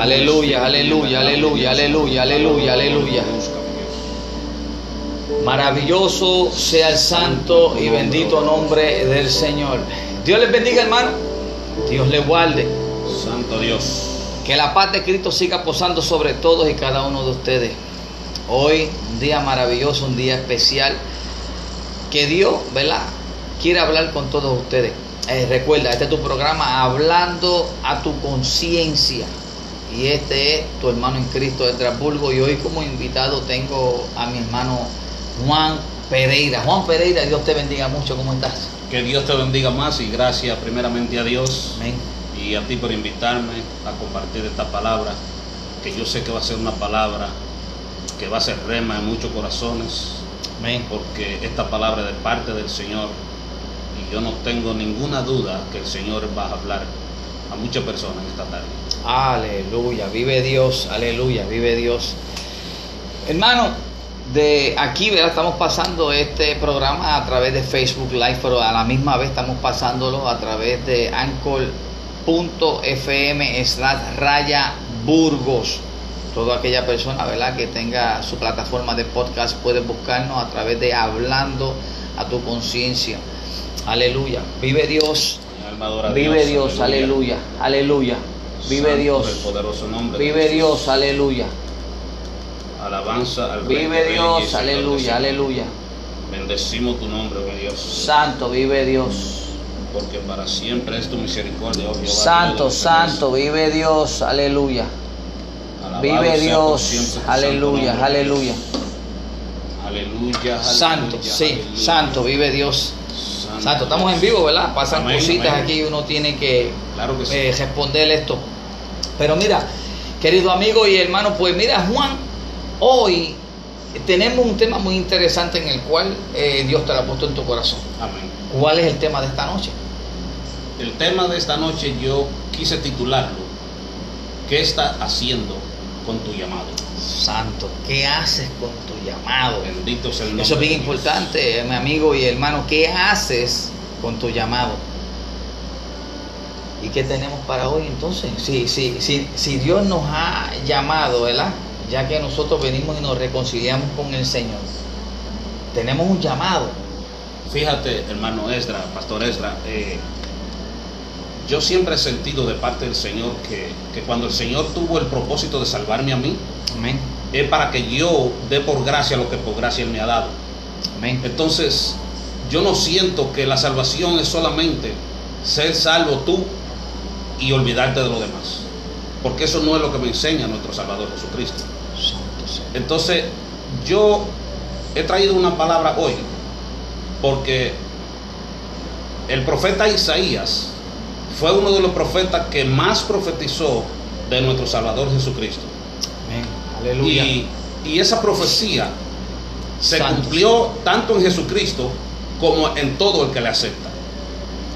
Aleluya, aleluya, aleluya, aleluya, aleluya, aleluya. Maravilloso sea el santo y bendito nombre del Señor. Dios les bendiga, hermano. Dios les guarde. Santo Dios. Que la paz de Cristo siga posando sobre todos y cada uno de ustedes. Hoy, un día maravilloso, un día especial. Que Dios, ¿verdad? Quiere hablar con todos ustedes. Eh, recuerda, este es tu programa Hablando a tu conciencia. Y este es tu hermano en Cristo de Estrasburgo. Y hoy como invitado tengo a mi hermano Juan Pereira. Juan Pereira, Dios te bendiga mucho. ¿Cómo estás? Que Dios te bendiga más y gracias primeramente a Dios Amén. y a ti por invitarme a compartir esta palabra, que yo sé que va a ser una palabra que va a ser rema en muchos corazones, Amén. porque esta palabra es de parte del Señor y yo no tengo ninguna duda que el Señor va a hablar a muchas personas esta tarde. Aleluya, vive Dios, aleluya, vive Dios. Hermano, de aquí ¿verdad? estamos pasando este programa a través de Facebook Live, pero a la misma vez estamos pasándolo a través de anchor.fm slash raya burgos. Toda aquella persona ¿verdad? que tenga su plataforma de podcast puede buscarnos a través de Hablando a tu conciencia. Aleluya, vive Dios, alma vive Dios, aleluya, aleluya. Vive Santo Dios. El poderoso nombre de Vive. Dios, aleluya. Alabanza al Vive Dios, aleluya, aleluya. Bendecimos tu nombre, oh Dios, Santo, vive Dios. porque para siempre es tu misericordia, oh Jehová. Santo, santo, vive Dios, aleluya. Alabado Vive Dios, aleluya, nombre. aleluya. Aleluya, Santo, aleluya, sí, aleluya. santo, vive Dios. Santo, estamos en vivo, ¿verdad? Pasan Amén, cositas amén. aquí y uno tiene que Claro que sí. eh, responder esto. Pero mira, querido amigo y hermano, pues mira, Juan, hoy tenemos un tema muy interesante en el cual eh, Dios te lo ha puesto en tu corazón. Amén. ¿Cuál es el tema de esta noche? El tema de esta noche yo quise titularlo ¿Qué estás haciendo con tu llamado? Santo, ¿qué haces con tu llamado? Bendito sea el nombre. Eso es bien importante, mi amigo y hermano. ¿Qué haces con tu llamado? ¿Y qué tenemos para hoy entonces? Si, si, si, si Dios nos ha llamado, ¿verdad? Ya que nosotros venimos y nos reconciliamos con el Señor. Tenemos un llamado. Fíjate, hermano Esdra, pastor Esdra, eh, yo siempre he sentido de parte del Señor que, que cuando el Señor tuvo el propósito de salvarme a mí, Amén. es para que yo dé por gracia lo que por gracia Él me ha dado. Amén. Entonces, yo no siento que la salvación es solamente ser salvo tú y olvidarte de lo demás. Porque eso no es lo que me enseña nuestro Salvador Jesucristo. Entonces, yo he traído una palabra hoy porque el profeta Isaías fue uno de los profetas que más profetizó de nuestro Salvador Jesucristo. Amén. Aleluya. Y, y esa profecía se cumplió tanto en Jesucristo como en todo el que le acepta.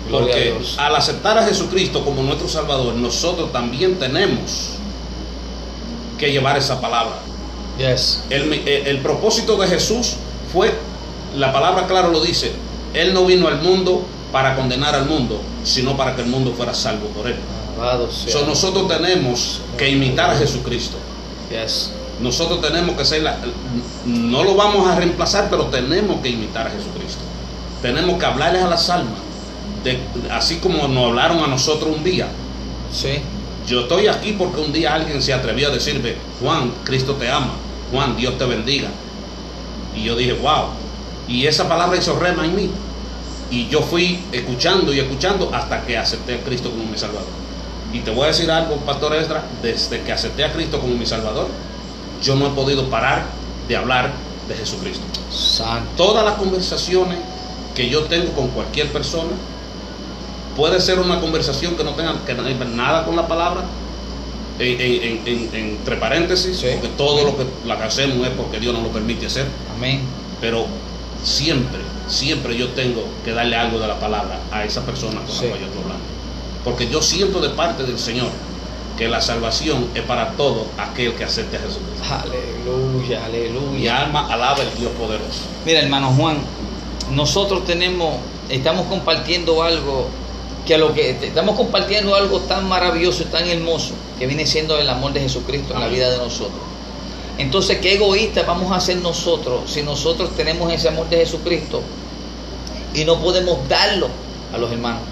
Gloria Porque al aceptar a Jesucristo como nuestro Salvador, nosotros también tenemos que llevar esa palabra. Yes. El- el propósito de Jesús fue, la palabra claro lo dice, Él no vino al mundo para condenar al mundo, sino para que el mundo fuera salvo por Él. So, nosotros tenemos que imitar a Jesucristo. Yes. Nosotros tenemos que ser, la- no lo vamos a reemplazar, pero tenemos que imitar a Jesucristo. Tenemos que hablarles a las almas, de- así como nos hablaron a nosotros un día. Sí. Yo estoy aquí porque un día alguien se atrevió a decirme, Juan, Cristo te ama, Juan, Dios te bendiga. Y yo dije, wow. Y esa palabra hizo rema en mí. Y yo fui escuchando y escuchando hasta que acepté a Cristo como mi Salvador. Y te voy a decir algo, Pastor Esdra, desde que acepté a Cristo como mi Salvador, yo no he podido parar de hablar de Jesucristo. Santo. Todas las conversaciones que yo tengo con cualquier persona, puede ser una conversación que no tenga que nada con la palabra, en- en- en- en- entre paréntesis, Sí. porque todo lo que la que hacemos es porque Dios nos lo permite hacer, Amén. pero siempre, siempre yo tengo que darle algo de la palabra a esa persona con Sí. la cual yo estoy hablando. Porque yo siento de parte del Señor que la salvación es para todo aquel que acepte a Jesucristo. Aleluya, Mi aleluya. alma alaba al Dios poderoso. Mira, hermano Juan, nosotros tenemos, estamos compartiendo algo que lo que estamos compartiendo algo tan maravilloso y tan hermoso que viene siendo el amor de Jesucristo en la vida de nosotros. Entonces, ¿qué egoístas vamos a ser nosotros si nosotros tenemos ese amor de Jesucristo y no podemos darlo a los hermanos?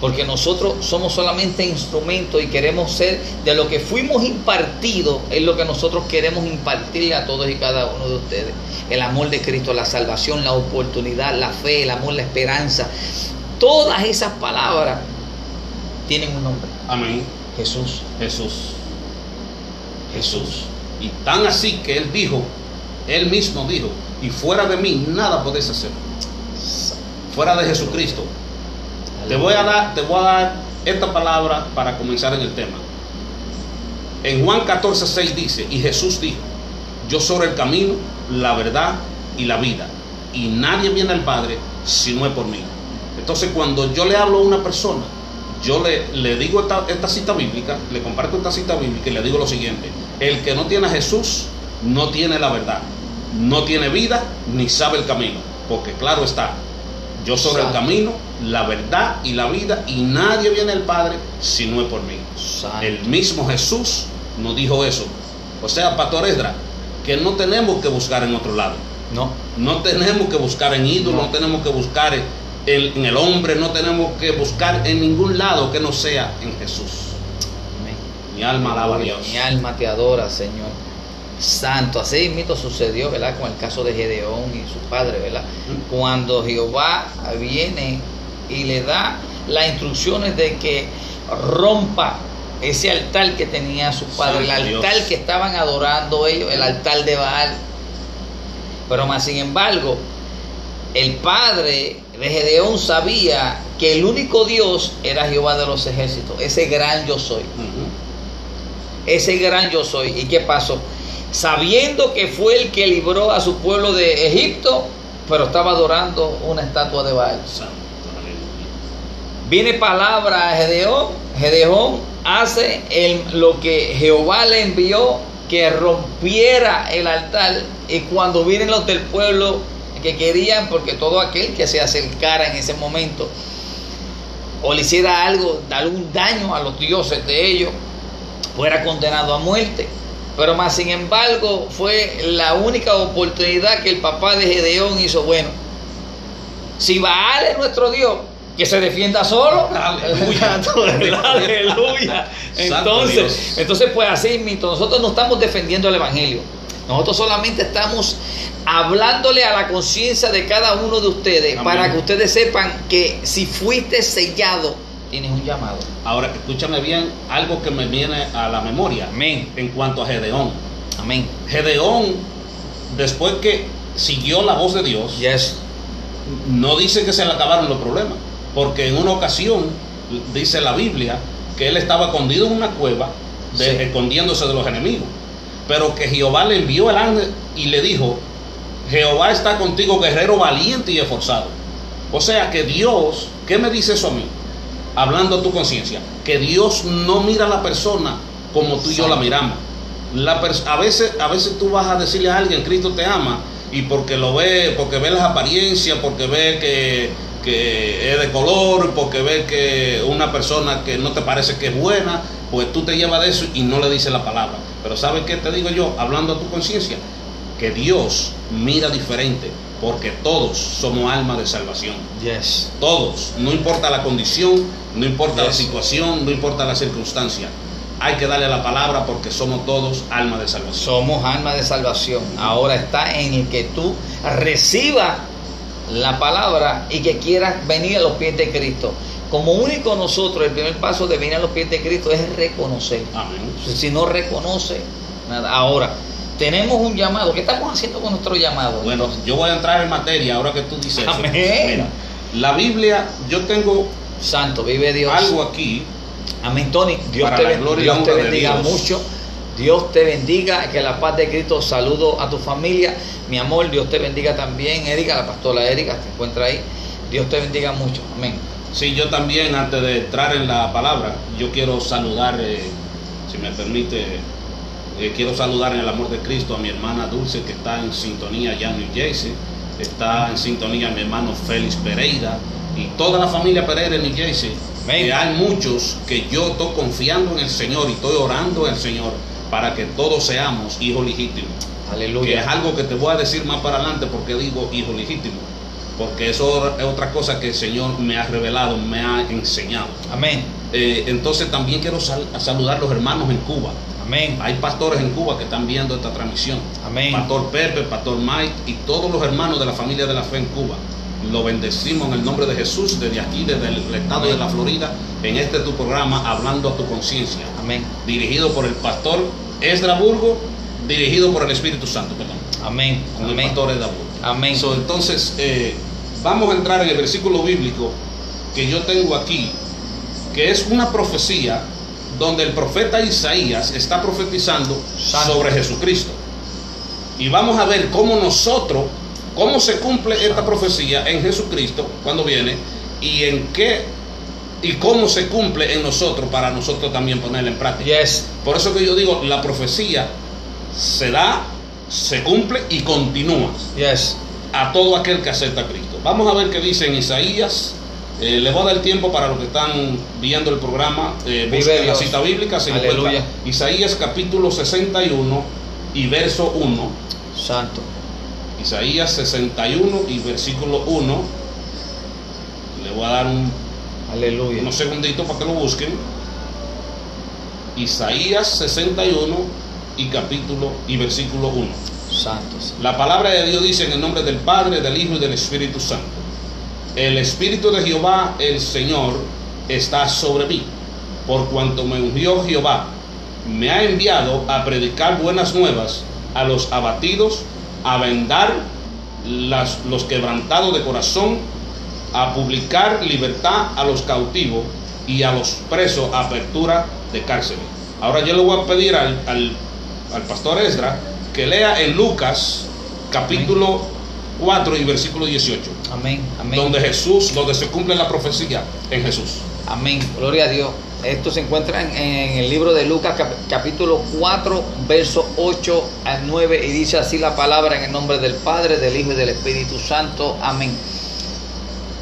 Porque nosotros somos solamente instrumentos y queremos ser de lo que fuimos impartidos, es lo que nosotros queremos impartirle a todos y cada uno de ustedes. El amor de Cristo, la salvación, la oportunidad, la fe, el amor, la esperanza. Todas esas palabras tienen un nombre. Amén. Jesús. Jesús. Jesús. Y tan así que él dijo, él mismo dijo, y fuera de mí nada podéis hacer. Fuera de Jesucristo. Te voy a dar, te voy a dar esta palabra para comenzar en el tema. En Juan 14, 6 dice, y Jesús dijo, yo soy el camino, la verdad y la vida. Y nadie viene al Padre si no es por mí. Entonces cuando yo le hablo a una persona, yo le, le digo esta, esta cita bíblica, le comparto esta cita bíblica y le digo lo siguiente, el que no tiene a Jesús no tiene la verdad, no tiene vida ni sabe el camino, porque claro está, yo soy el camino, la verdad y la vida y nadie viene al Padre si no es por mí. Santo. El mismo Jesús nos dijo eso. O sea, Pastor Esdra, que no tenemos que buscar en otro lado. No. No tenemos que buscar en ídolos, No. no, tenemos que buscar en, en el hombre, no tenemos que buscar en ningún lado que no sea en Jesús. Mi alma alaba a Dios. Mi alma te adora, Señor. Santo, así mismo sucedió, ¿verdad? Con el caso de Gedeón y su padre, ¿verdad? Cuando Jehová viene y le da las instrucciones de que rompa ese altar que tenía su padre, el Dios. altar que estaban adorando ellos, el altar de Baal. Pero más sin embargo, el padre de Gedeón sabía que el único Dios era Jehová de los ejércitos, ese gran yo soy. Ese gran yo soy. ¿Y qué pasó? Sabiendo que fue el que libró a su pueblo de Egipto, pero estaba adorando una estatua de Baal. Viene palabra a Gedeón, Gedeón hace el- lo que Jehová le envió, que rompiera el altar, y cuando vienen los del pueblo que querían, porque todo aquel que se acercara en ese momento, o le hiciera algo, algún daño a los dioses de ellos, fuera condenado a muerte. Pero más sin embargo fue la única oportunidad que el papá de Gedeón hizo. Bueno, si Baal es nuestro Dios, que se defienda solo. Aleluya. Aleluya. Entonces, entonces pues así, mismo, nosotros no estamos defendiendo el Evangelio. Nosotros solamente estamos hablándole a la conciencia de cada uno de ustedes Amén. para que ustedes sepan que si fuiste sellado, tienes un llamado. Ahora, escúchame bien algo que me viene a la memoria Amén. en cuanto a Gedeón. Amén. Gedeón, después que siguió la voz de Dios, Yes. no dice que se le acabaron los problemas, porque en una ocasión dice la Biblia que él estaba escondido en una cueva, de- Sí. escondiéndose de los enemigos, pero que Jehová le envió el ángel y le dijo, Jehová está contigo, guerrero valiente y esforzado. O sea que Dios, ¿qué me dice eso a mí? Hablando a tu conciencia, que Dios no mira a la persona como tú y yo la miramos. La a, veces, a veces tú vas a decirle a alguien, Cristo te ama, y porque lo ve, porque ve las apariencias, porque ve que, que es de color, porque ve que una persona que no te parece que es buena, pues tú te llevas de eso y no le dices la palabra. Pero ¿sabes qué te digo yo? Hablando a tu conciencia, que Dios mira diferente, porque todos somos almas de salvación. Yes. Todos, no importa la condición, no importa la situación, no importa la circunstancia. Hay que darle la palabra porque somos todos almas de salvación. Somos alma de salvación. Ahora está en el que tú recibas la palabra y que quieras venir a los pies de Cristo. Como único nosotros, el primer paso de venir a los pies de Cristo es reconocer. Amén. Si no reconoce, nada. Ahora, tenemos un llamado. ¿Qué estamos haciendo con nuestro llamado? Bueno, yo voy a entrar en materia ahora que tú dices eso. Amén. Mira, la Biblia, yo tengo Santo, vive Dios. algo aquí. Amén, Tony. Dios te, ben- Dios te bendiga Dios. mucho. Dios te bendiga, que la paz de Cristo saludo a tu familia. Mi amor, Dios te bendiga también. Erika, la pastora Erika, se encuentra ahí. Dios te bendiga mucho. Amén. Sí, yo también, antes de entrar en la palabra, yo quiero saludar, eh, si me permite, eh, quiero saludar en el amor de Cristo a mi hermana Dulce, que está en sintonía allá en New Jersey. Está en sintonía mi hermano Félix Pereira y toda la familia Pereira en New Jersey. Hay muchos que yo estoy confiando en el Señor y estoy orando el Señor para que todos seamos hijos legítimos. Que es Aleluya. algo que te voy a decir más para adelante porque digo hijo legítimo. Porque eso es otra cosa que el Señor me ha revelado, me ha enseñado. Amén. Eh, entonces también quiero sal- saludar a los hermanos en Cuba. Amén. Hay pastores en Cuba que están viendo esta transmisión. Amén. Pastor Pepe, Pastor Mike y todos los hermanos de la familia de la fe en Cuba. Lo bendecimos en el nombre de Jesús desde aquí, desde el estado de la Florida, en este tu programa, Hablando a tu conciencia, Amén. dirigido por el pastor Esdra Burgo, dirigido por el Espíritu Santo, perdón, Amén. con el Amén. pastor Esdra Burgo. Amén. So, entonces, eh, vamos a entrar en el versículo bíblico que yo tengo aquí, que es una profecía donde el profeta Isaías está profetizando Santo. sobre Jesucristo. Y vamos a ver cómo nosotros, cómo se cumple esta profecía en Jesucristo cuando viene y en qué y cómo se cumple en nosotros para nosotros también ponerla en práctica. Yes. Por eso que yo digo, la profecía se da, se cumple y continúa Yes. a todo aquel que acepta a Cristo. Vamos a ver qué dice en Isaías. Eh, le voy a dar tiempo para los que están viendo el programa. Eh, busquen la cita bíblica. Se Aleluya. encuentra Isaías capítulo 61 y verso 1. Santo. Isaías 61 y versículo 1. Le voy a dar un, Aleluya. unos segunditos para que lo busquen. Isaías 61 y capítulo y versículo 1. Santo. La palabra de Dios dice en el nombre del Padre, del Hijo y del Espíritu Santo. El Espíritu de Jehová, el Señor, está sobre mí, por cuanto me ungió Jehová. Me ha enviado a predicar buenas nuevas a los abatidos, a vendar los quebrantados de corazón, a publicar libertad a los cautivos y a los presos apertura de cárceles. Ahora yo le voy a pedir al, al- al pastor Esdra que lea en Lucas capítulo 4 y versículo 18, Amén. Amén. donde Jesús, donde se cumple la profecía en Jesús. Amén. Gloria a Dios. Esto se encuentra en, en el libro de Lucas cap- capítulo 4, verso 8 al 9 y dice así la palabra en el nombre del Padre, del Hijo y del Espíritu Santo. Amén.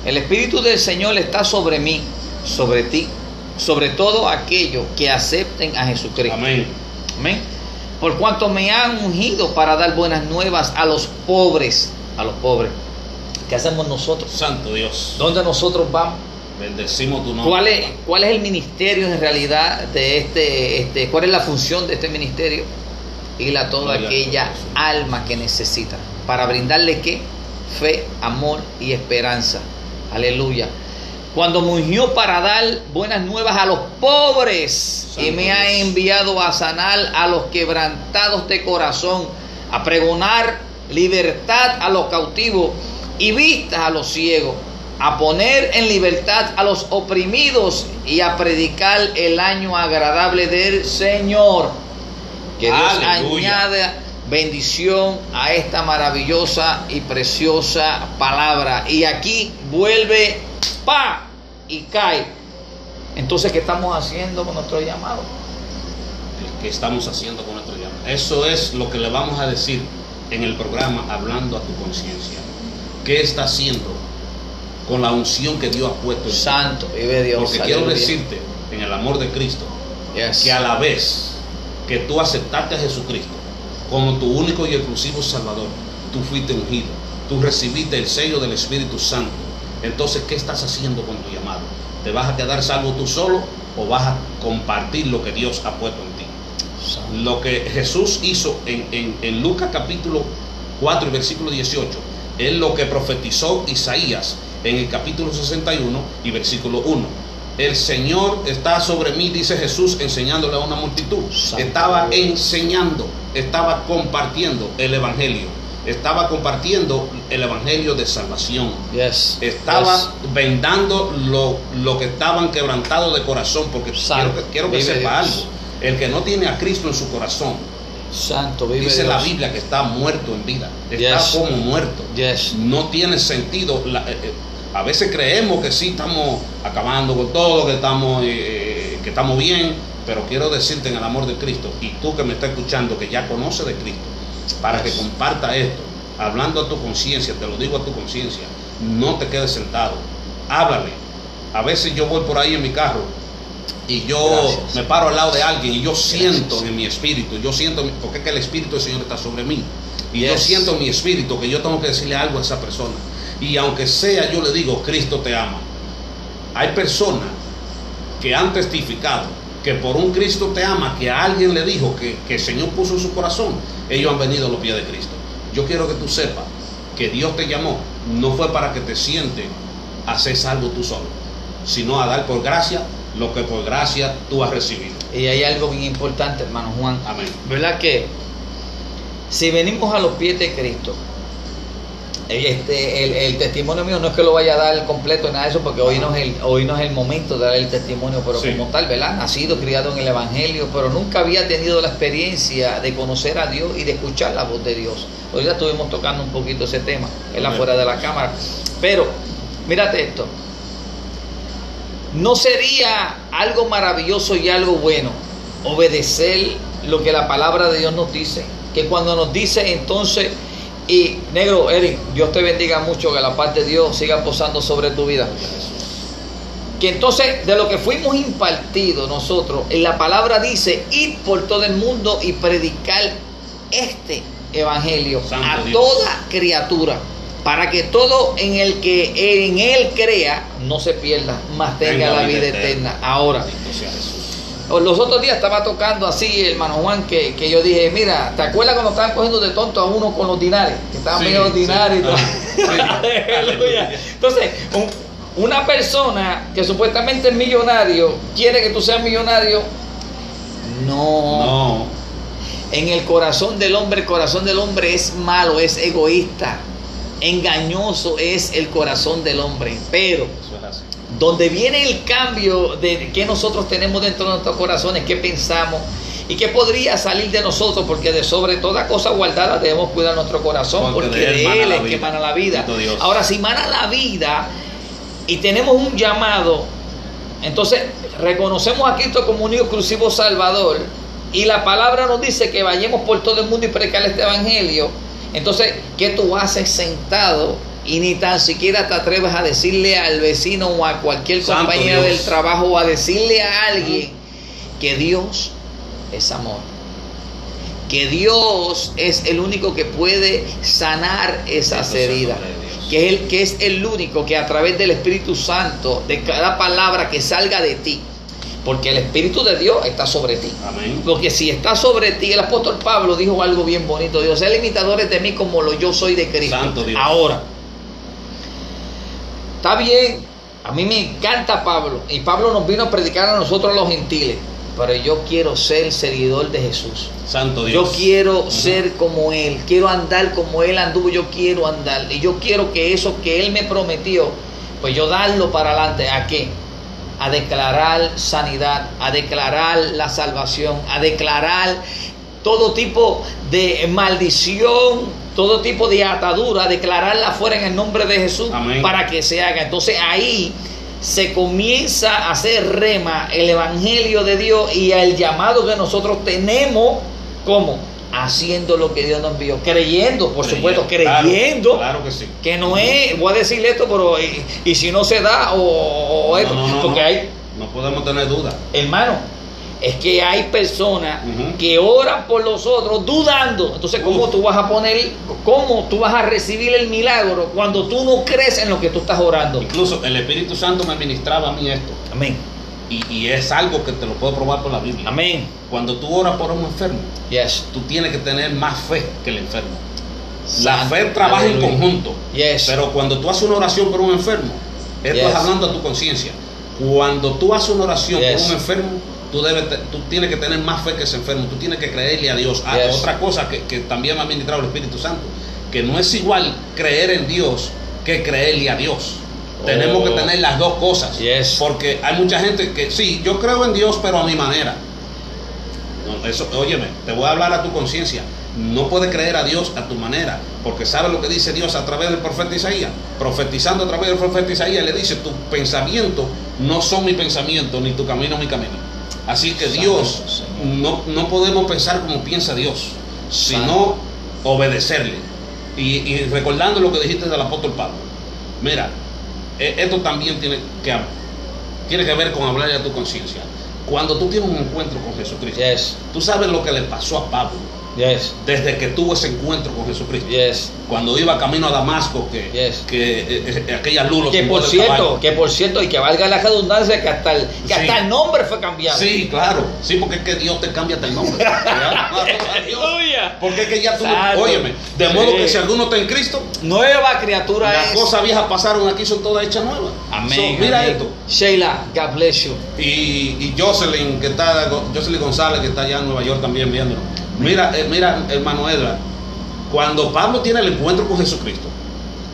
El Espíritu del Señor está sobre mí, sobre ti, sobre todo aquellos que acepten a Jesucristo. Amén. Amén. Por cuanto me han ungido para dar buenas nuevas a los pobres, a los pobres. ¿Qué hacemos nosotros? Santo Dios. ¿Dónde nosotros vamos? Bendecimos tu nombre. ¿Cuál es, ¿Cuál es el ministerio en realidad de este, este, cuál es la función de este ministerio? Ir a toda Gloria aquella alma que necesita, para brindarle qué? Fe, amor y esperanza. Aleluya. Cuando me ungió para dar buenas nuevas a los pobres y me ha enviado a sanar a los quebrantados de corazón, a pregonar libertad a los cautivos y vistas a los ciegos, a poner en libertad a los oprimidos y a predicar el año agradable del Señor. Que Dios Aleluya. añada bendición a esta maravillosa y preciosa palabra. Y aquí vuelve pa y cae. Entonces, ¿qué estamos haciendo con nuestro llamado? que estamos haciendo con nuestro llamado. Eso es lo que le vamos a decir en el programa Hablando a tu conciencia. ¿Qué está haciendo con la unción que Dios ha puesto en? Santo, vive Dios. Porque quiero decirte, en el amor de Cristo, Yes. que a la vez que tú aceptaste a Jesucristo como tu único y exclusivo Salvador, tú fuiste ungido, tú recibiste el sello del Espíritu Santo. Entonces, ¿qué estás haciendo con tu llamado? ¿Te vas a quedar salvo tú solo o vas a compartir lo que Dios ha puesto en ti? Lo que Jesús hizo en, en- en Lucas capítulo 4 y versículo 18 es lo que profetizó Isaías en el capítulo 61 y versículo 1. El Señor está sobre mí, dice Jesús, enseñándole a una multitud. Santo Estaba Dios. enseñando, estaba compartiendo el Evangelio, estaba compartiendo el Evangelio de salvación. Yes. Estaba Yes. vendando lo, lo que estaban quebrantados de corazón, porque Santo. quiero que, quiero que sepa algo. El que no tiene a Cristo en su corazón, Santo, vive dice Dios. la Biblia que está muerto en vida, está Yes. como muerto. Yes. No tiene sentido. la- eh, eh, a veces creemos que sí estamos acabando con todo, que estamos, eh, que estamos bien, pero quiero decirte en el amor de Cristo, y tú que me estás escuchando, que ya conoces de Cristo, para que comparta esto, hablando a tu conciencia, te lo digo a tu conciencia, no te quedes sentado, háblale, A veces yo voy por ahí en mi carro y yo Gracias. me paro al lado de alguien y yo siento Gracias. en mi espíritu, yo siento, porque es que el espíritu del Señor está sobre mí. Y yo siento en mi espíritu que yo tengo que decirle algo a esa persona. Y aunque sea, yo le digo, Cristo te ama. Hay personas que han testificado que por un Cristo te ama, que a alguien le dijo que, que el Señor puso en su corazón, ellos han venido a los pies de Cristo. Yo quiero que tú sepas que Dios te llamó, no fue para que te sientes a ser salvo tú solo, sino a dar por gracia lo que por gracia tú has recibido. Y hay algo bien importante, hermano Juan. Amén. ¿Verdad que si venimos a los pies de Cristo, este, el, el testimonio mío no es que lo vaya a dar completo en nada de eso, porque hoy no, es el, hoy no es el momento de dar el testimonio, pero Sí. como tal, ¿verdad? Nacido, criado en el Evangelio, pero nunca había tenido la experiencia de conocer a Dios y de escuchar la voz de Dios. Hoy ya estuvimos tocando un poquito ese tema, él Amén. fuera de la cámara. Pero, mírate esto. ¿No sería algo maravilloso y algo bueno obedecer lo que la palabra de Dios nos dice? Que cuando nos dice entonces, y negro, Eric, Dios te bendiga mucho, que la paz de Dios siga posando sobre tu vida. Que entonces de lo que fuimos impartidos nosotros, en la palabra dice, ir por todo el mundo y predicar este evangelio Santo a Dios. toda criatura, para que todo en el que en él crea no se pierda, mas tenga, la vida eterna. Ahora, los otros días estaba tocando así, hermano Juan, que, que yo dije, mira, ¿te acuerdas cuando estaban cogiendo de tonto a uno con los dinares? Que estaban Sí, medio dinares. Ajá, sí. Aleluya. Entonces, un- una persona que supuestamente es millonario, quiere que tú seas millonario. No. No, En el corazón del hombre, el corazón del hombre es malo, es egoísta. Engañoso es el corazón del hombre. Pero donde viene el cambio de que nosotros tenemos dentro de nuestros corazones, qué pensamos y qué podría salir de nosotros, porque de sobre toda cosa guardada debemos cuidar nuestro corazón, Porque porque, de él es que vida. mana la vida. Ahora, si mana la vida y tenemos un llamado, entonces reconocemos a Cristo como un exclusivo Salvador y la palabra nos dice que vayamos por todo el mundo y predicar este evangelio. Entonces, ¿qué tú haces sentado y ni tan siquiera te atreves a decirle al vecino o a cualquier compañero del trabajo o a decirle a alguien que Dios es amor? Que Dios es el único que puede sanar esas heridas que es, el, que es el único que a través del Espíritu Santo, de cada palabra que salga de ti, porque el Espíritu de Dios está sobre ti. Amén. Porque si está sobre ti, el apóstol Pablo dijo algo bien bonito, Dios, sean imitadores de mí como lo yo soy de Cristo. Santo Dios. Ahora, está bien, a mí me encanta Pablo, y Pablo nos vino a predicar a nosotros los gentiles, pero yo quiero ser seguidor de Jesús. Santo Dios. Yo quiero ser como Él, quiero andar como Él anduvo, yo quiero andar. Y yo quiero que eso que Él me prometió, pues yo darlo para adelante. ¿A qué? A declarar sanidad, a declarar la salvación, a declarar todo tipo de maldición, todo tipo de atadura, declararla fuera en el nombre de Jesús Amén. para que se haga. Entonces ahí se comienza a hacer rema el Evangelio de Dios y el llamado que nosotros tenemos, ¿cómo? Haciendo lo que Dios nos envió, creyendo, por supuesto, creyendo. Claro, que sí. Que no es, voy a decirle esto, pero y, y si no se da, o, o esto, No, no, no, porque no. hay, No podemos tener duda. hermano, es que hay personas que oran por los otros dudando. Entonces, ¿cómo Uf. tú vas a poner, cómo tú vas a recibir el milagro cuando tú no crees en lo que tú estás orando? Incluso el Espíritu Santo me ministraba a mí esto. Amén. Y, y es algo que te lo puedo probar por la Biblia. Amén. Cuando tú oras por un enfermo, Yes. tú tienes que tener más fe que el enfermo. La fe trabaja en conjunto. Yes. Pero cuando tú haces una oración por un enfermo, esto Yes. es hablando a tu conciencia. Cuando tú haces una oración Yes. por un enfermo, tú, debes, tú tienes que tener más fe que ese enfermo. Tú tienes que creerle a Dios. Ah. Otra cosa que, que también me ha ministrado el Espíritu Santo, que no es igual creer en Dios que creerle a Dios. Oh. Tenemos que tener las dos cosas. Yes. Porque hay mucha gente que sí, yo creo en Dios, pero a mi manera. No, eso, óyeme, te voy a hablar a tu conciencia. No puedes creer a Dios a tu manera, porque sabe lo que dice Dios a través del profeta Isaías. Profetizando a través del profeta Isaías, le dice: Tu pensamiento no son mi pensamiento, ni tu camino mi camino. Así que Dios, no, no podemos pensar como piensa Dios, sino obedecerle. Y, y recordando lo que dijiste del apóstol Pablo, mira, e- esto también tiene que tiene que ver con hablarle a tu conciencia. Cuando tú tienes un encuentro con Jesucristo, Yes. tú sabes lo que le pasó a Pablo Yes. desde que tuvo ese encuentro con Jesucristo. Yes. Cuando iba camino a Damasco, que, Yes. que eh, eh, aquella luz lo Que por cierto, que por cierto, y que valga la redundancia, que hasta el, que Sí. hasta el nombre fue cambiado. Sí, claro. Sí, porque es que Dios te cambia hasta el nombre. Porque es que ya tú, óyeme, de modo que si alguno está en Cristo, Nueva criatura las es. cosas viejas pasaron aquí, son todas hechas nuevas. Amén. So, mira amén. esto. Sheila, God bless you. Y, y Jocelyn, que está, Jocelyn González, que está allá en Nueva York también viéndolo. Mira, eh, mira, hermano Edra, cuando Pablo tiene el encuentro con Jesucristo,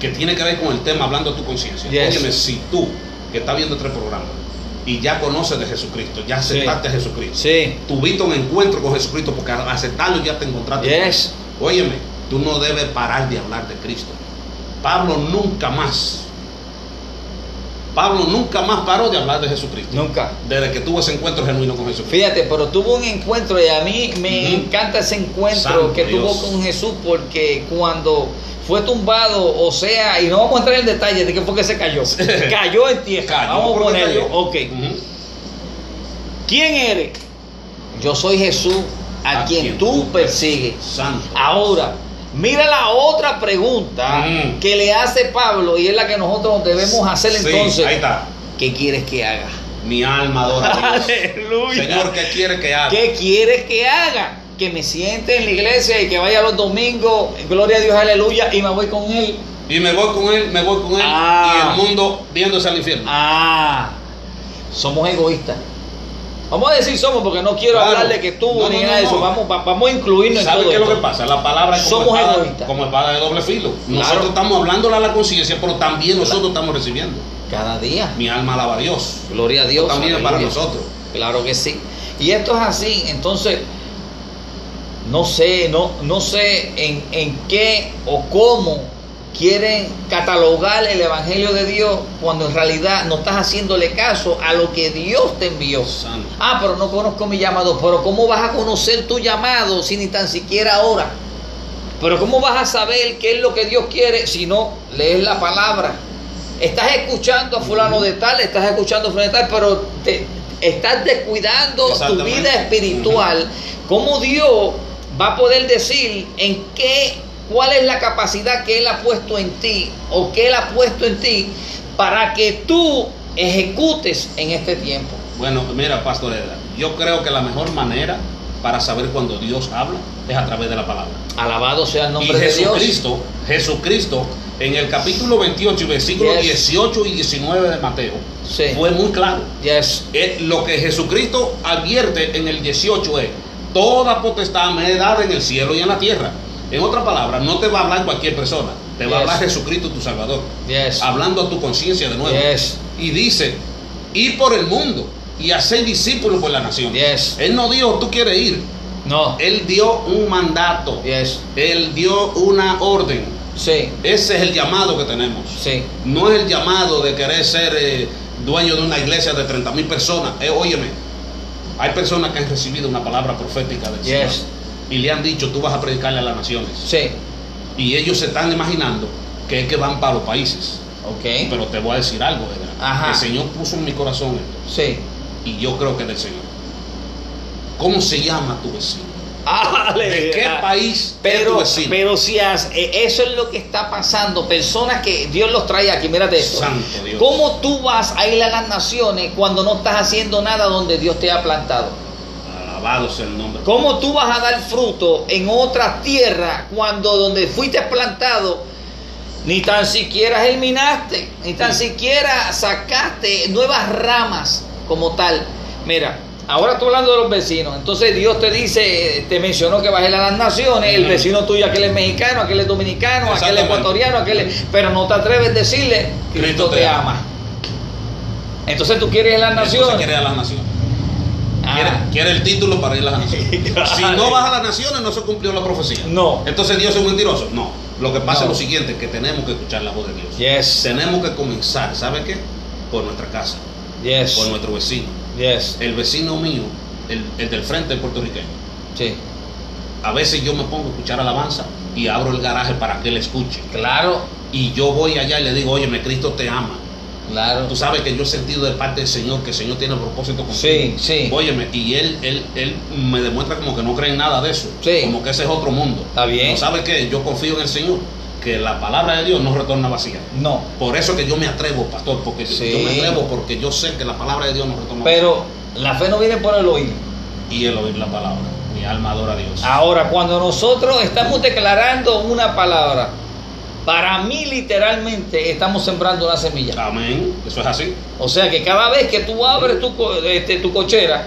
que tiene que ver con el tema hablando a tu conciencia, Yes. óyeme, si tú, que estás viendo este programa, y ya conoces de Jesucristo, ya Sí. aceptaste a Jesucristo, Sí. tuviste un encuentro con Jesucristo, porque al aceptarlo ya te encontraste. con Yes. Óyeme, tú no debes parar de hablar de Cristo. Pablo nunca más, Pablo nunca más paró de hablar de Jesucristo. Nunca. Desde que tuvo ese encuentro genuino con Jesucristo. Fíjate, pero tuvo un encuentro y a mí me encanta ese encuentro Santo que tuvo con Jesús porque cuando fue tumbado, o sea, y no vamos a entrar en detalle de qué fue que se cayó. cayó en tierra. Cayó vamos a cayó. Ok. ¿Quién eres? Yo soy Jesús a, A quien, quien tú tú persigues. Santo. Ahora, mira la otra pregunta Mm. que le hace Pablo y es la que nosotros debemos hacer Sí, entonces. Ahí está. ¿Qué quieres que haga? Mi alma adora a Dios. Aleluya. Señor, ¿qué quiere que haga? ¿Qué quieres que haga? Que me siente en la iglesia y que vaya los domingos, gloria a Dios, aleluya, y me voy con él. Y me voy con él, me voy con él. Ah. Y el mundo viéndose al infierno. Ah, somos egoístas. Vamos a decir somos porque no quiero Claro. hablar de que tú No, ni no, nada no, de eso. Vamos, va- vamos a incluirnos en ¿Sabe todo qué es lo que pasa? La palabra es como, Somos espada, como espada de doble filo. Claro. Nosotros estamos hablándole a la conciencia, pero también nosotros estamos recibiendo. Cada día. Mi alma alaba a Dios. Gloria a Dios. Esto también es para nosotros. Claro que sí. Y esto es así. Entonces, no sé, no, no sé en, en qué o cómo quieren catalogar el Evangelio de Dios cuando en realidad no estás haciéndole caso a lo que Dios te envió. Santo. Ah, pero no conozco mi llamado. Pero ¿cómo vas a conocer tu llamado si ni tan siquiera ahora? Pero ¿cómo vas a saber qué es lo que Dios quiere si no lees la palabra? Estás escuchando a fulano de tal, estás escuchando a fulano de tal, pero te estás descuidando tu vida espiritual. ¿Cómo Dios va a poder decir en qué, cuál es la capacidad que Él ha puesto en ti o que Él ha puesto en ti para que tú ejecutes en este tiempo? Bueno, mira, Pastor Edra, yo creo que la mejor manera para saber cuando Dios habla es a través de la palabra. Alabado sea el Y nombre de Dios. Jesucristo, Jesucristo, en el capítulo 28 y versículos Yes. 18 y 19 de Mateo, Sí. fue muy claro. Yes. Eh, lo que Jesucristo advierte en el 18 es, toda potestad me es dada en el cielo y en la tierra. En otras palabras, no te va a hablar cualquier persona, te va a Yes. hablar Jesucristo tu Salvador, Yes. hablando a tu conciencia de nuevo. Yes. Y dice, ir por el mundo y hacer discípulos por la nación. Él no dijo, tú quieres ir. No. Él dio un mandato. Yes. Él dio una orden. Sí. Ese es el llamado que tenemos. Sí. No es el llamado de querer ser eh, dueño de una iglesia de 30 mil personas. Eh, óyeme, hay personas que han recibido una palabra profética del Señor. Y le han dicho, tú vas a predicarle a las naciones. Sí. Y ellos se están imaginando que es que van para los países. Ok. Pero te voy a decir algo, Edra. Ajá. El Señor puso en mi corazón esto Sí. y yo creo que es del Señor. ¿Cómo se llama tu vecino? ¿De qué país es tu Pero, pero si has- eh, eso es lo que está pasando, personas que Dios los trae aquí, mírate esto. Santo Dios. ¿Cómo tú vas a ir a las naciones cuando no estás haciendo nada donde Dios te ha plantado? Alabado sea el nombre. ¿Cómo tú vas a dar fruto en otra tierra cuando donde fuiste plantado ni tan siquiera germinaste, ni tan siquiera sacaste nuevas ramas como tal? Mira, ahora estoy hablando de los vecinos. Entonces Dios te dice, te mencionó que vas a ir a las naciones, el vecino tuyo, aquel es mexicano, aquel es dominicano, aquel es ecuatoriano, aquel es... Pero no te atreves a decirle, Cristo, Cristo te, ama. ama. Entonces tú quieres a las naciones. a las naciones. Quiere, Ah. quiere el título para ir a las naciones. Si no vas a las naciones, no se cumplió la profecía. No. Entonces Dios es un mentiroso. No. Lo que pasa No. es lo siguiente, que tenemos que escuchar la voz de Dios. Yes. Tenemos que comenzar, ¿sabe qué? Por nuestra casa, Yes. por nuestro vecino. Yes. El vecino mío, el, el del frente del puertorriqueño. Sí. A veces yo me pongo a escuchar alabanza y abro el garaje para que él escuche. Claro. Y yo voy allá y le digo, oye, Cristo te ama. Claro. Tú sabes que yo he sentido de parte del Señor que el Señor tiene propósito contigo. Sí, sí. Óyeme, y él, él, él me demuestra como que no cree en nada de eso. Sí. Como que ese es otro mundo. Está bien. ¿No sabe qué? Yo confío en el Señor, que la palabra de Dios no retorna vacía. No. Por eso que yo me atrevo, pastor, porque Sí. yo me atrevo porque yo sé que la palabra de Dios no retorna Pero la fe no viene por el oír. vacía. Y el oír la palabra. Mi alma adora a Dios. Ahora, cuando nosotros estamos declarando una palabra, para mí literalmente estamos sembrando una semilla. Amén. Eso es así. O sea que cada vez que tú abres tu, este, tu cochera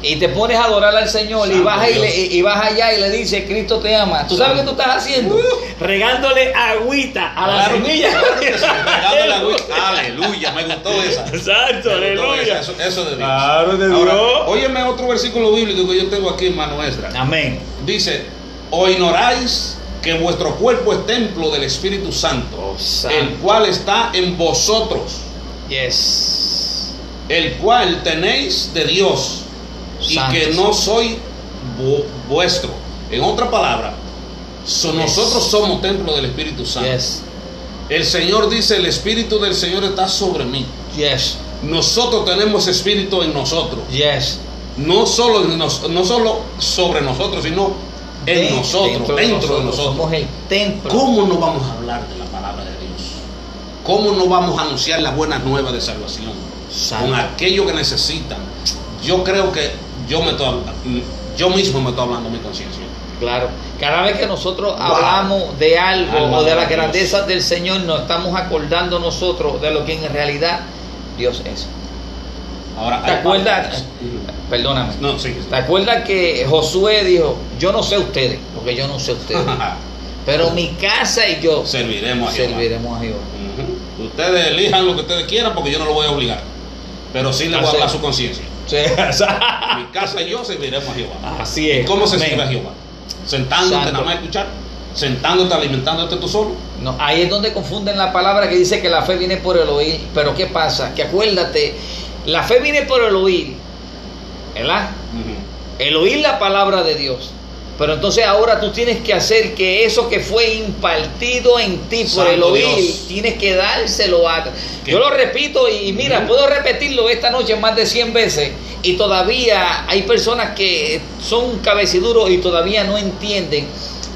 y te pones a adorar al Señor y vas, y, Dios. le- y vas allá y le dices, Cristo te ama, ¿tú sabes qué tú estás haciendo? Regándole agüita a la Claro, semilla. claro que sí, regándole agüita. Aleluya, me gustó esa. Exacto, Me gustó aleluya. Eso, eso de Dios. Claro, de Ahora, Dios. óyeme otro versículo bíblico que yo tengo aquí en mano extra. Amén. Dice, o ignoráis que vuestro cuerpo es templo del Espíritu Santo, Oh, santo. el cual está en vosotros, Yes. el cual tenéis de Dios, y que no soy vu- vuestro. En otra palabra, so- Yes. nosotros somos templo del Espíritu Santo. Yes. El Señor dice, el Espíritu del Señor está sobre mí. Yes. Nosotros tenemos Espíritu en nosotros. Yes. No solo, no solo sobre nosotros, sino en nosotros, dentro, de nosotros. Somos el templo. ¿Cómo no vamos a hablar de la palabra de Dios? ¿Cómo no vamos a anunciar las buenas nuevas de salvación? Con aquello que necesitan. Yo creo que yo me estoy, yo mismo me estoy hablando mi conciencia. Claro, cada vez que nosotros Wow. hablamos de algo Alma o de Dios. grandezas del Señor, nos estamos acordando nosotros de lo que en realidad Dios es. Ahora, ¿Te acuerdas? Perdóname. No, sí. ¿Te acuerdas que Josué dijo, yo no sé ustedes, porque yo no sé ustedes, pero mi casa y yo Serviremos a Jehová. serviremos a Jehová? Ustedes elijan lo que ustedes quieran porque yo no lo voy a obligar. Pero sí le voy a hablar su conciencia. Sí, Mi casa y yo serviremos a Jehová. Así es. ¿Cómo se sirve a Jehová? Sentándote Santo. nada más a escuchar, sentándote, alimentándote tú solo. No, ahí es donde confunden la palabra que dice que la fe viene por el oír. Pero ¿qué pasa? Que acuérdate, la fe viene por el oír, ¿verdad? El oír la palabra de Dios. Pero entonces ahora tú tienes que hacer que eso que fue impartido en ti por Santo el oír, Dios. tienes que dárselo a... Yo lo repito y, y mira, puedo repetirlo esta noche más de 100 veces y todavía hay personas que son cabeciduros y todavía no entienden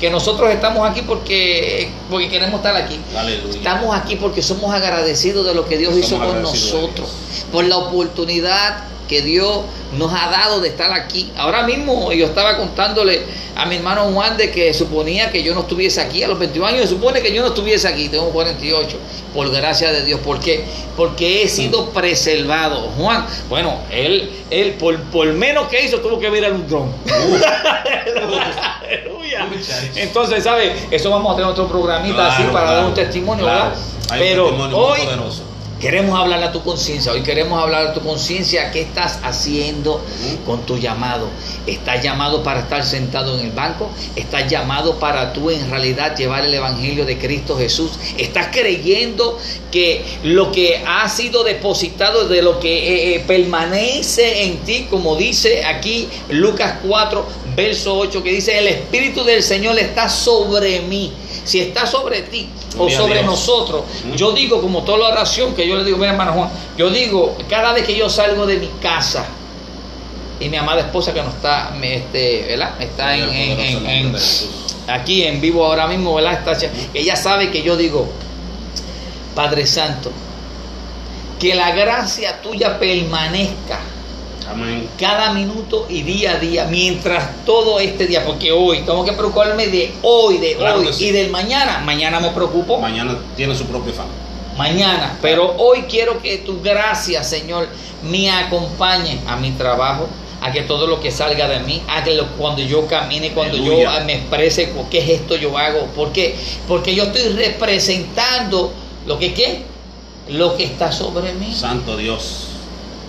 que nosotros estamos aquí porque, porque queremos estar aquí. Aleluya. Estamos aquí porque somos agradecidos de lo que Dios Somos hizo con nosotros, por la oportunidad que Dios nos ha dado de estar aquí. Ahora mismo yo estaba contándole a mi hermano Juan de que suponía que yo no estuviese aquí a los 21 años, se supone que yo no estuviese aquí, tengo 48, por gracia de Dios. ¿Por qué? Porque he sido preservado. Juan, bueno, él, él por, por menos que hizo tuvo que al un dron. Entonces, ¿sabes? Eso vamos a tener otro programita así Claro, para dar un testimonio, claro. ¿verdad? Hay un Pero testimonio muy hoy poderoso. Queremos hablarle a tu conciencia. Hoy queremos hablar a tu conciencia. ¿Qué estás haciendo con tu llamado? ¿Estás llamado para estar sentado en el banco? ¿Estás llamado para tú en realidad llevar el Evangelio de Cristo Jesús? ¿Estás creyendo que lo que ha sido depositado, de lo que eh, eh, permanece en ti, como dice aquí Lucas 4, verso 8, que dice, el Espíritu del Señor está sobre mí. Si está sobre ti o sobre Dios. nosotros, yo digo como toda la oración que yo le digo, mira hermano Juan, yo digo, cada vez que yo salgo de mi casa, y mi amada esposa que no está, me, este, ¿verdad? Está en, En aquí en vivo ahora mismo, ¿verdad? Está, ella sabe que yo digo, Padre Santo, que la gracia tuya permanezca Amén. cada minuto y día a día, mientras todo este día, porque hoy tengo que preocuparme de hoy, de Claro hoy sí. y del mañana. Mañana me preocupo, Mañana tiene su propio fan. mañana, pero hoy quiero que tu gracia, Señor, me acompañe a mi trabajo, a que todo lo que salga de mí, a que lo- cuando yo camine, cuando yo Aleluya. me exprese, ¿qué es esto yo hago? ¿Por qué? Porque yo estoy representando lo que qué, lo que está sobre mí. Santo Dios.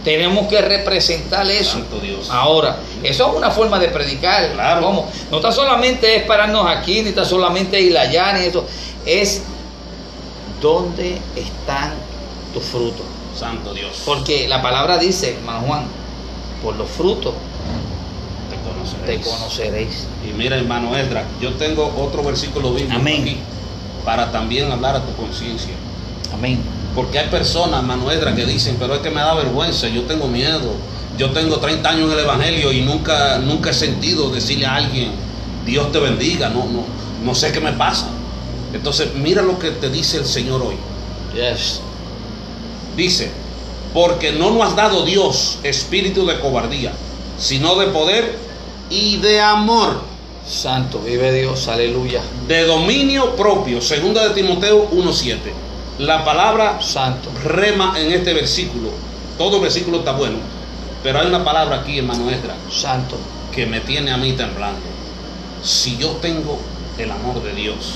Tenemos que representar eso. Santo Dios. Ahora, eso es una forma de predicar. Claro. ¿Cómo? No está solamente es pararnos aquí, ni está solamente ir allá, ni eso. Es dónde están tus frutos. Santo Dios. Porque la palabra dice, hermano Juan, por los frutos te te conoceréis. conoceréis. Y mira, hermano Esdra, yo tengo otro versículo bíblico Amén. aquí para también hablar a tu conciencia. Amén. Porque hay personas, Manuedra, que dicen, pero es que me da vergüenza, yo tengo miedo. Yo tengo 30 años en el Evangelio y nunca, nunca he sentido decirle a alguien, Dios te bendiga, no, no, no sé qué me pasa. Entonces, mira lo que te dice el Señor hoy. Yes. Dice, porque no nos has dado Dios espíritu de cobardía, sino de poder y de amor, Santo, vive Dios, aleluya. de dominio propio. Segunda de Timoteo 1.7. La palabra Santo. rema en este versículo. Todo versículo está bueno. Pero hay una palabra aquí, hermano Santo. que me tiene a mí temblando. Si yo tengo el amor de Dios,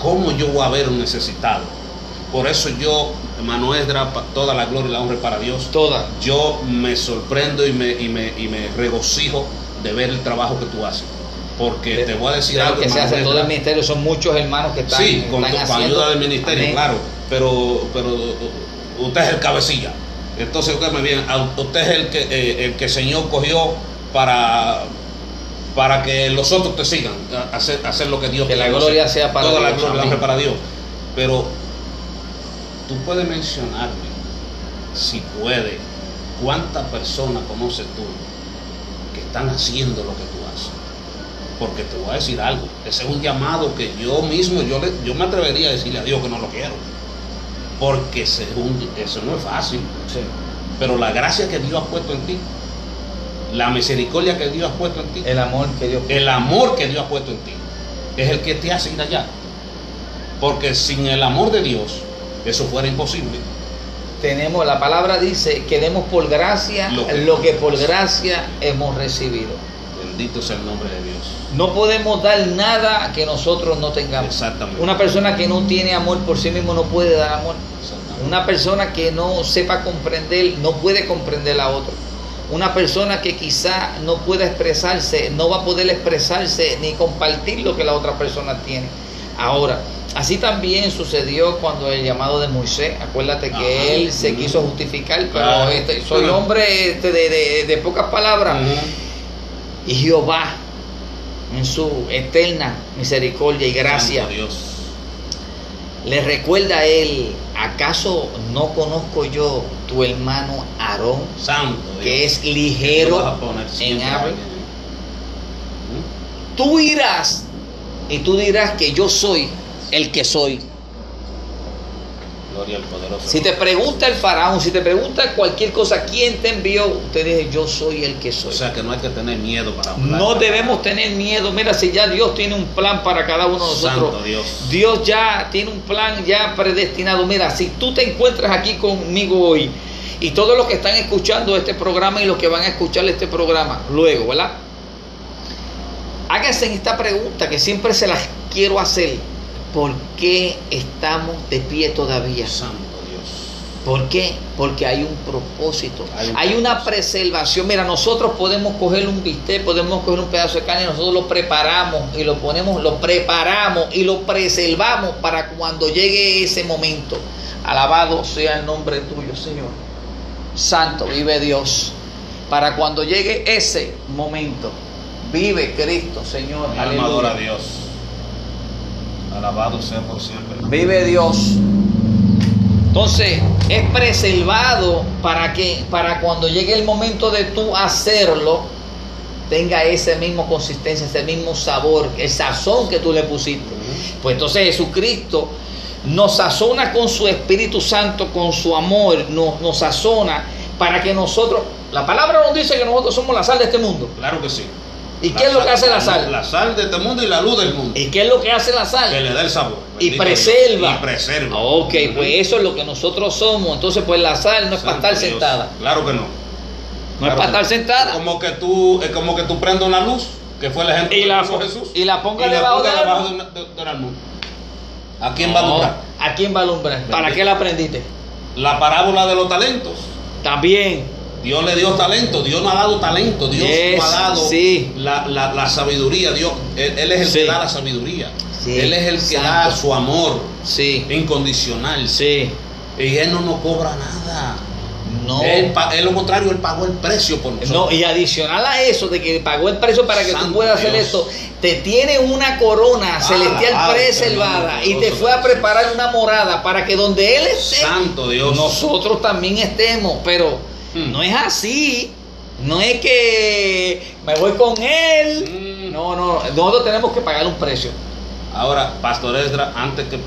¿cómo yo voy a ver un necesitado? Por eso yo, hermano Esdra, toda la gloria y la honra para Dios. Toda. Yo me sorprendo y me, y me, y me regocijo de ver el trabajo que tú haces. Porque te voy a decir De algo. que se hace todo el ministerio. Son muchos hermanos que están, Sí, con, están tu- con haciendo. ayuda del ministerio, Amén. claro. Pero, pero usted es el cabecilla. Entonces, usted me bien, a- usted es el que, eh, el que el Señor cogió para, para que los otros te sigan, hacer, hacer lo que Dios Que la gloria sea para Toda la Dios, gloria la amén. honra para Dios. Pero tú puedes mencionarme, si puede, cuántas personas conoces tú que están haciendo lo que tú. Porque te voy a decir algo, ese es un llamado que yo mismo, yo, le- yo me atrevería a decirle a Dios que no lo quiero. Porque según, eso no es fácil, Sí. pero la gracia que Dios ha puesto en ti, la misericordia que Dios ha puesto en ti, El amor que Dios. el amor que Dios ha puesto en ti, es el que te hace ir allá. Porque sin el amor de Dios, eso fuera imposible. Tenemos, la palabra dice que demos por gracia Lo lo que- que, por gracia hemos recibido. Bendito sea el nombre de Dios. No podemos dar nada que nosotros no tengamos. Exactamente. Una persona que no tiene amor por sí mismo no puede dar amor. Una persona que no sepa comprender no puede comprender a otro. Una persona que quizá no pueda expresarse no va a poder expresarse ni compartir lo que la otra persona tiene. Ahora, así también sucedió cuando el llamado de Moisés. Acuérdate que Ajá. él se quiso justificar, pero Claro. este, soy hombre este, de, de- de pocas palabras. Y Jehová, en su eterna misericordia y gracia, Dios. le recuerda a él, ¿acaso no conozco yo tu hermano Aarón, Santo Dios. que es ligero en a habla? alguien. ¿Mm? Tú irás y tú dirás que yo soy el que soy. Gloria al poderoso. Si te pregunta el faraón, si te pregunta cualquier cosa, ¿quién te envió? Usted dice, yo soy el que soy. O sea que no hay que tener miedo para hablar. No debemos tener miedo. Mira, si ya Dios tiene un plan para cada uno de nosotros. Santo Dios. Dios ya tiene un plan ya predestinado. Mira, si tú te encuentras aquí conmigo hoy y todos los que están escuchando este programa y los que van a escuchar este programa luego, ¿verdad? Háganse esta pregunta que siempre se las quiero hacer. ¿Por qué estamos de pie todavía? Santo Dios. ¿Por qué? Porque hay un propósito, Hay un hay una preservación. Mira, nosotros podemos coger un bistec, podemos coger un pedazo de carne, nosotros lo preparamos y lo ponemos, lo preparamos y lo preservamos para cuando llegue ese momento. Alabado sea el nombre tuyo, Señor. Santo, vive Dios. Para cuando llegue ese momento, vive Cristo, Señor. Mi alma adora a. Dios. Alabado sea por siempre. Vive Dios. Entonces, es preservado para que para cuando llegue el momento de tú hacerlo, tenga ese mismo consistencia, ese mismo sabor, el sazón que tú le pusiste. Pues entonces Jesucristo nos sazona con su Espíritu Santo, con su amor, nos, nos sazona para que nosotros, la palabra nos dice que nosotros somos la sal de este mundo. Claro que sí. ¿Y qué es lo que hace la sal? La sal de este mundo y la luz del mundo. ¿Y qué es lo que hace la sal? Que le da el sabor. y preserva. Y preserva. Ok, pues eso es lo que nosotros somos. Entonces, pues la sal no es para estar Dios. sentada. Claro que no. No Claro es para estar sentada. Como que tú, es como que tú prendas una luz, que fue el ejemplo Y que la, puso Jesús. y la ponga y la debajo ponga de debajo la de, una- de- de una luz. ¿A quién va a alumbrar? ¿A quién va a alumbrar? ¿Para qué la aprendiste? La parábola de los talentos. También. Dios le dio talento, Dios nos ha dado talento, Dios Yes, nos ha dado sí. la, la- la sabiduría, Dios, él, él es el Sí. que da la sabiduría, Sí, Él es el que santo. da su amor incondicional Sí. y Él no nos cobra nada. No. Él, lo contrario, él pagó el precio por nosotros. No, y adicional a eso, de que pagó el precio para que tú puedas hacer esto, te tiene una corona celestial Alabado preservada y te fue a preparar una morada para que donde Él esté, Santo Dios. nosotros también estemos. Pero Hmm. no es así. No es que me voy con Él. Mm. No, no, nosotros tenemos que pagar un precio. Ahora, Pastor Esdra, antes que,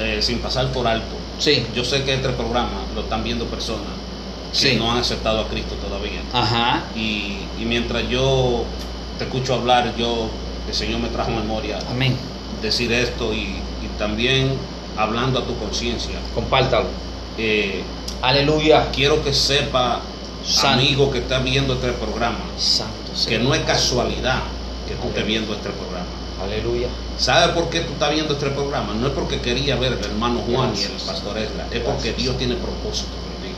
eh, sin pasar por alto, Sí. yo sé que este programa lo están viendo personas que Sí. no han aceptado a Cristo todavía. Ajá. Y, y mientras yo te escucho hablar, yo, el Señor me trajo memoria Amén. decir esto y, y también hablando a tu conciencia. Compártalo. Eh, Aleluya. quiero que sepa, Santo. amigo que está viendo este programa, Santo que no es casualidad que tú estés viendo este programa. Aleluya. ¿Sabe por qué tú estás viendo este programa? No es porque quería ver al hermano Juan y el pastor Esdra, es porque Gracias. Dios tiene propósito contigo.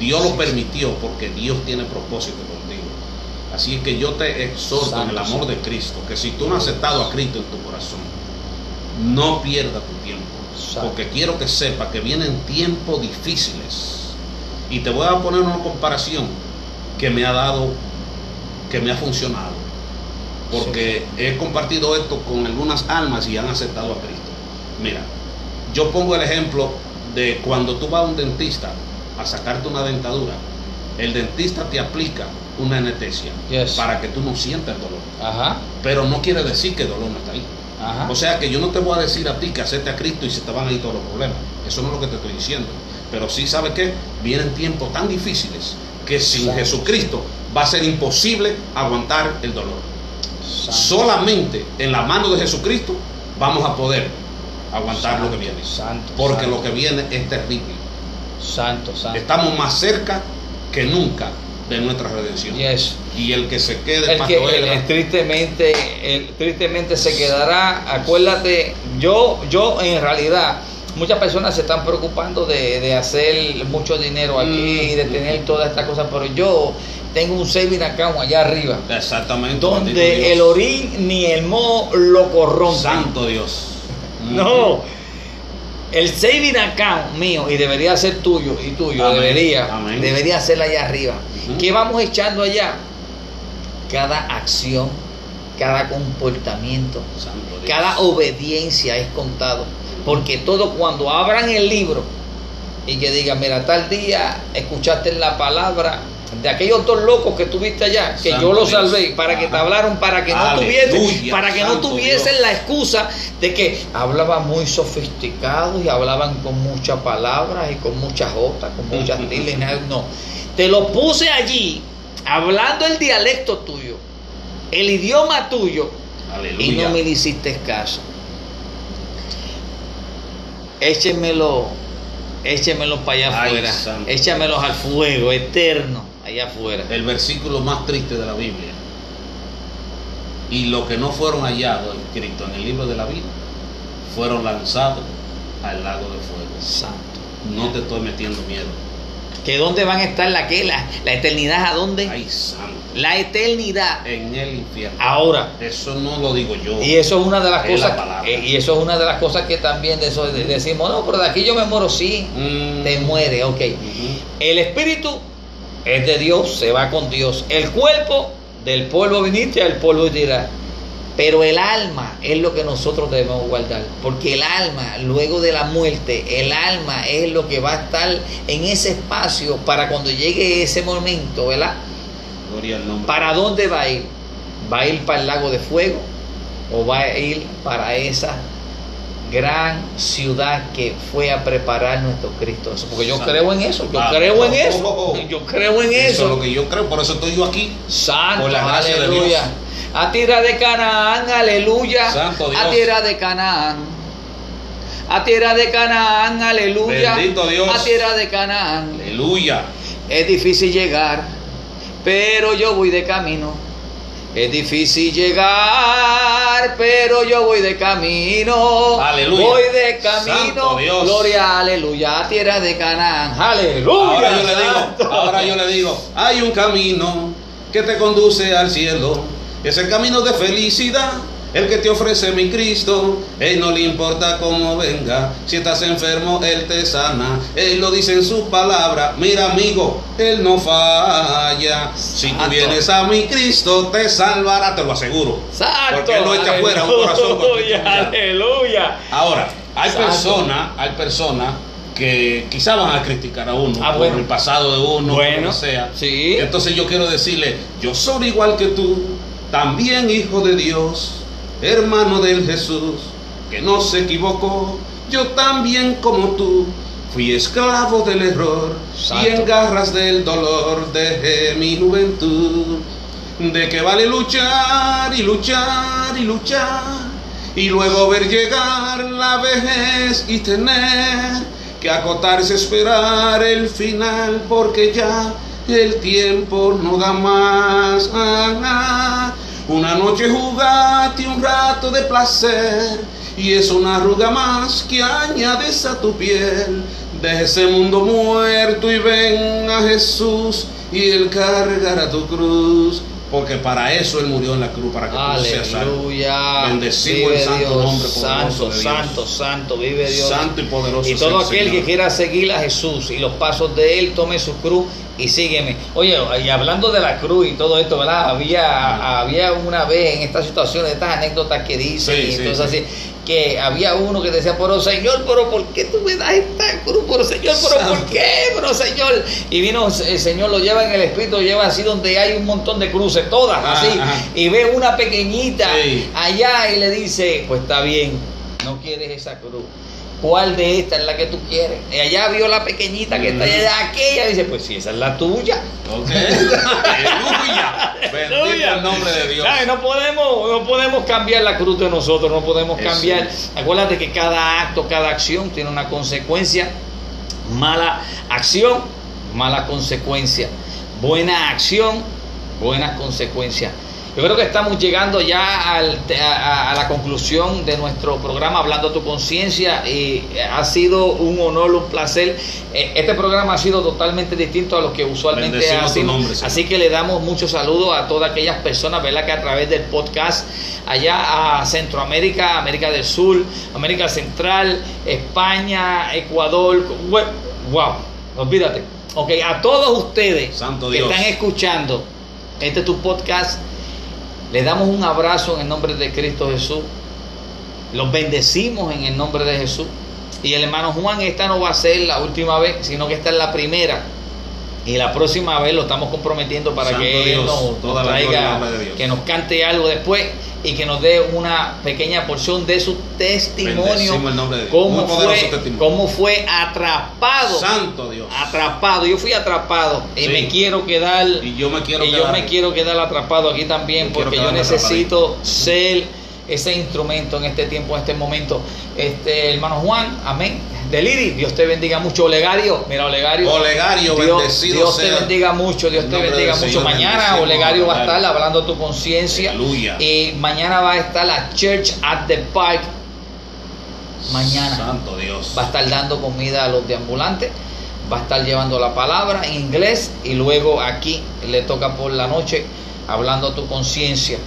Dios lo permitió porque Dios tiene propósito contigo. Así que yo te exhorto en el amor de Cristo que si tú no has aceptado a Cristo en tu corazón, no pierdas tu tiempo. Santo. Porque quiero que sepa que vienen tiempos difíciles. Y te voy a poner una comparación que me ha dado, que me ha funcionado. Porque he compartido esto con algunas almas y han aceptado a Cristo. Mira, yo pongo el ejemplo de cuando tú vas a un dentista a sacarte una dentadura, el dentista te aplica una anestesia Yes. para que tú no sientas el dolor. Ajá. Pero no quiere decir que el dolor no está ahí. Ajá. O sea que yo no te voy a decir a ti que acepte a Cristo y se te van a ir todos los problemas. Eso no es lo que te estoy diciendo. Pero sí, ¿sabes qué? Vienen tiempos tan difíciles que sin Santo. Jesucristo va a ser imposible aguantar el dolor. Santo. Solamente en la mano de Jesucristo vamos a poder aguantar lo que viene. Santo, Porque santo. lo que viene es terrible. Santo, santo. Estamos más cerca que nunca de nuestra redención. Yes. Y el que se quede El que el- Edra, el tristemente, tristemente se quedará. Acuérdate, yo, yo en realidad, muchas personas se están preocupando de, de hacer mucho dinero aquí Mm. y de tener todas estas cosas, pero yo tengo un saving account allá arriba, Exactamente. donde el orín ni el mo lo corrompen. Santo Dios. No. El saving account mío, y debería ser tuyo y tuyo, Amén, debería, amén. debería ser allá arriba. ¿Qué vamos echando allá? Cada acción, cada comportamiento, Santo Dios. cada obediencia es contado. Porque todo cuando abran el libro y que digan, mira, tal día escuchaste la palabra de aquellos dos locos que tuviste allá, que Santo yo los Dios. salvé, para que te hablaron, para que no tuviesen, para que no tuviesen Dios. la excusa de que hablaban muy sofisticados y hablaban con muchas palabras y con muchas jotas, con muchas nada. no. Te lo puse allí, hablando el dialecto tuyo, el idioma tuyo, y no me hiciste caso. Échemelo, échemelo para allá Ay, afuera, santo échamelos al fuego eterno allá afuera. El versículo más triste de la Biblia. Y los que no fueron hallados escritos en el libro de la vida fueron lanzados al lago de fuego. Santo. No te estoy metiendo miedo. ¿Que dónde van a estar la que la, la eternidad a dónde? Ay, santo. La eternidad En el infierno. ahora. Eso no lo digo yo. Y eso es una de las Es cosas y eso es una de las cosas que también de eso de- decimos, no, pero de aquí yo me muero, sí, Mm. te muere, ok. El espíritu es de Dios, se va con Dios. El cuerpo, del polvo viniste, al polvo irá. Pero el alma es lo que nosotros debemos guardar. Porque el alma, luego de la muerte, el alma es lo que va a estar en ese espacio para cuando llegue ese momento, ¿verdad? Gloria al nombre. ¿Para dónde va a ir? ¿Va a ir para el lago de fuego? ¿O va a ir para esa gran ciudad que fue a preparar nuestro Cristo? Eso, Porque yo Santo. creo en eso, yo Ah, creo en eso, oh, oh. yo creo en Eso es eso. lo que yo creo, por eso estoy yo aquí. Santo, Por la gracia de aleluya. Dios. A tierra de Canaán, aleluya. Santo Dios. A tierra de Canaán. A tierra de Canaán, aleluya. Bendito Dios. A tierra de Canaán. Aleluya. Es difícil llegar, pero yo voy de camino. Es difícil llegar, pero yo voy de camino. Aleluya. Voy de camino. Dios. Gloria, aleluya, a tierra de Canaán. Aleluya. Ahora yo le digo, ahora yo le digo, hay un camino que te conduce al cielo. Es el camino de felicidad. El que te ofrece mi Cristo, Él no le importa cómo venga. Si estás enfermo, Él te sana. Él lo dice en su palabra. Mira, amigo, Él no falla. Si tú vienes a mi Cristo, te salvará, te lo aseguro. Santo. Porque Él no echa fuera un corazón Aleluya, aleluya. Ahora, hay personas, hay personas que quizás van a criticar a uno Ah, por bueno. el pasado de uno, Bueno, lo que sea. sí. Entonces yo quiero decirle, yo soy igual que tú, también hijo de Dios, hermano del Jesús, que no se equivocó, yo también como tú. Fui esclavo del error y en garras del dolor dejé mi juventud. ¿De qué vale luchar y luchar y luchar? Y luego ver llegar la vejez y tener que acotarse, esperar el final, porque ya el tiempo no da más. Ah, ah. Una noche jugate un rato de placer, y es una arruga más que añades a tu piel. Deja ese mundo muerto y ven a Jesús, y Él cargará tu cruz. Porque para eso Él murió en la cruz, para que tú seas salvo. Aleluya. Bendecido Vive el santo Dios, nombre Santo, de Dios. santo, santo, vive Dios. Santo y poderoso. Y todo el aquel Señor. que quiera seguir a Jesús y los pasos de Él, tome su cruz y sígueme. Oye, y hablando de la cruz y todo esto, ¿verdad? Había, había una vez en estas situaciones, estas anécdotas que dicen Sí, y sí. así, que había uno que decía, pero Señor, pero ¿por qué tú me das esta cruz? Pero Señor, pero ¿por qué? Pero Señor. Y vino el Señor, lo lleva en el Espíritu, lo lleva así donde hay un montón de cruces, todas Ah, así. Y ve una pequeñita Sí. allá y le dice, pues está bien, no quieres esa cruz. ¿Cuál de estas es la que tú quieres? Y allá vio la pequeñita que está Ujú. allá, aquella, dice, pues si esa es la tuya. Ok. Aleluya. Bendito el nombre de Dios. No podemos, no podemos cambiar la cruz de nosotros, no podemos cambiar. Acuérdate que cada acto, cada acción tiene una consecuencia. Mala acción, mala consecuencia. Buena acción, buenas consecuencias. Yo creo que estamos llegando ya al- a, a la conclusión de nuestro programa Hablando a tu conciencia y ha sido un honor, un placer. Eh, Este programa ha sido totalmente distinto a lo que usualmente Bendecimos hacemos. nombre. Así que le damos muchos saludos a todas aquellas personas, ¿verdad? Que a través del podcast allá a Centroamérica, América del Sur, América Central, España, Ecuador, wow, olvídate. Ok, a todos ustedes Santo que Dios. están escuchando este tu podcast, les damos un abrazo en el nombre de Cristo Jesús. Los bendecimos en el nombre de Jesús. Y el hermano Juan, esta no va a ser la última vez, sino que esta es la primera. Y la próxima vez lo estamos comprometiendo para Santo que Él Dios, nos, traiga, que nos cante algo después y que nos dé una pequeña porción de su testimonio. De Dios. Cómo fue, testimonio. cómo fue atrapado. Santo Dios. Atrapado. Yo fui atrapado y me quiero quedar. Y yo me quiero y yo quedar. me quiero quedar atrapado aquí también Yo porque yo necesito ser ese instrumento en este tiempo, en este momento. Este hermano Juan, amén. Deliri, Dios te bendiga mucho. Olegario, mira Olegario. Olegario, Dios, bendecido Dios te bendiga mucho, Dios te bendiga mucho. Señor, Mañana Olegario va a estar hablando tu conciencia. Aleluya. Y mañana va a estar la Church at the Park. Mañana Santo Dios. va a estar dando comida a los deambulantes, va a estar llevando la palabra en inglés y luego aquí le toca por la noche hablando a tu conciencia.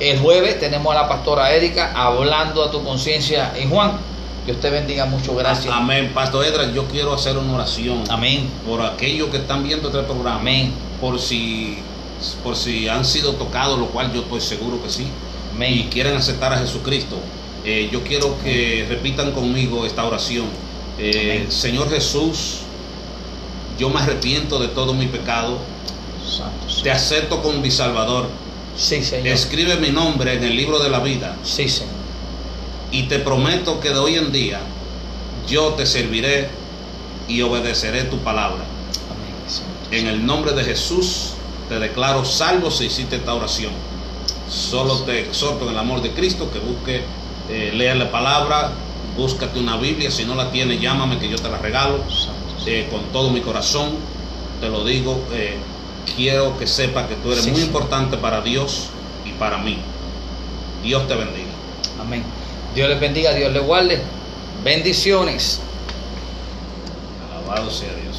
El jueves tenemos a la pastora Erika hablando a tu conciencia. Y Juan, Dios te bendiga mucho, gracias. Amén. Pastor Edra, yo quiero hacer una oración. Amén. Por aquellos que están viendo este programa. Amén. Por si, por si han sido tocados, lo cual yo estoy seguro que sí. Y Amén. quieren aceptar a Jesucristo. Eh, yo quiero que repitan conmigo esta oración. Eh. Señor Jesús, yo me arrepiento de todo mi pecado. Santo. Te acepto como mi Salvador. Sí, Señor. Escribe mi nombre en el libro de la vida. Sí, Señor. Y te prometo que de hoy en día yo te serviré y obedeceré tu palabra. Amén. En el nombre de Jesús te declaro salvo si hiciste esta oración. Solo te exhorto en el amor de Cristo que busque eh, leer la palabra, búscate una Biblia, si no la tienes llámame que yo te la regalo. Eh, con todo mi corazón te lo digo, eh, quiero que sepa que tú eres Sí, muy sí. importante para Dios y para mí. Dios te bendiga. Amén. Dios les bendiga, Dios les guarde. Bendiciones. Alabado sea Dios.